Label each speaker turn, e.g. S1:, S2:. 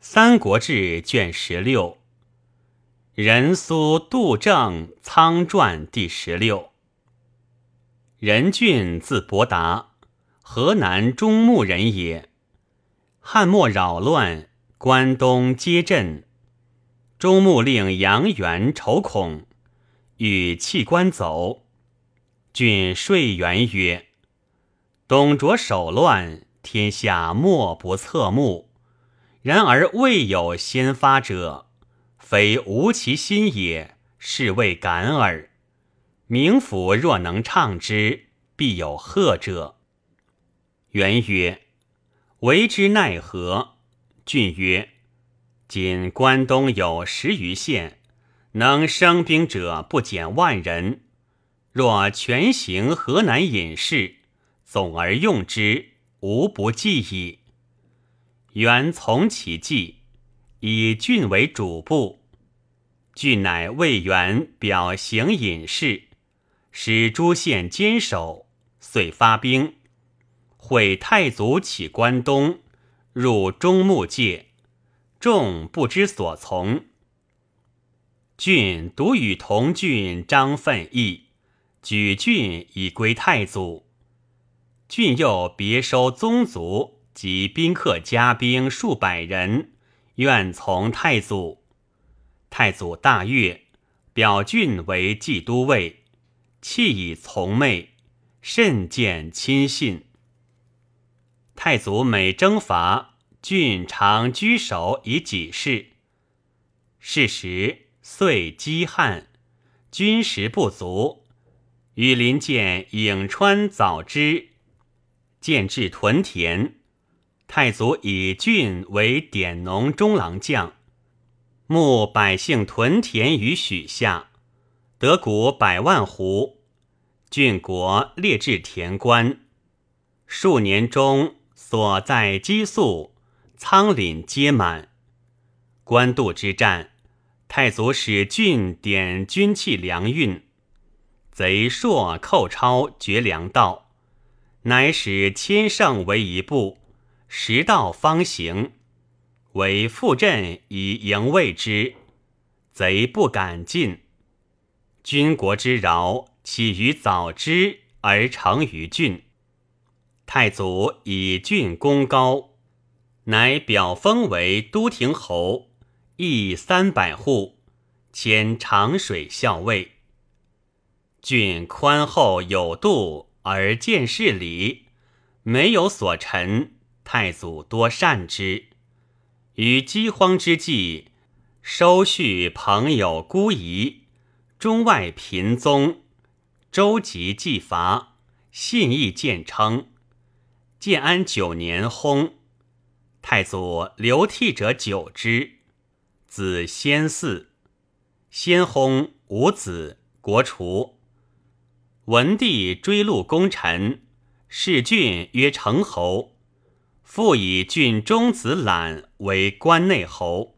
S1: 三国志》卷十六，任苏杜正仓传第十六。任俊字伯达，河南中牟人也。汉末扰乱，关东皆震。中牟令杨元筹恐，与弃官走。俊说元曰：“董卓手乱，天下莫不侧目。”然而未有先发者，非无其心也，是谓感耳。名府若能唱之，必有贺者。元曰：“为之奈何？”郡曰：“今关东有十余县，能生兵者不减万人。若全行河南隐士，总而用之，无不计矣。”原从其计，以郡为主部。郡乃魏元表行隐士，使诸县坚守，遂发兵，毁太祖起关东，入中牟界，众不知所从。郡独与同郡张奋议，举郡以归太祖。郡又别收宗族。及宾客家兵数百人，愿从太祖。太祖大悦，表郡为冀都尉，弃以从妹，甚见亲信。太祖每征伐，郡常居守以己事。是时遂饥旱，军食不足，羽林见颍川早知，建置屯田。太祖以郡为典农中郎将，牧百姓屯田于许下，得谷百万斛。郡国列置田官，数年中所在积粟仓廪皆满。官渡之战，太祖使郡点军器粮运，贼朔寇超绝粮道，乃使千乘为一部。时道方行，为复阵以迎卫之，贼不敢进。军国之饶，起于早知而成于郡。太祖以郡功高，乃表封为都亭侯，邑三百户，迁长水校尉。郡宽厚有度，而见事理，没有所陈。太祖多善之，于饥荒之际，收恤朋友孤夷，中外贫宗，周集济伐，信义见称。建安九年薨，太祖流涕者久之，子先嗣，先薨无子，国除。文帝追录功臣，弑郡曰成侯。复以郡中子览为关内侯。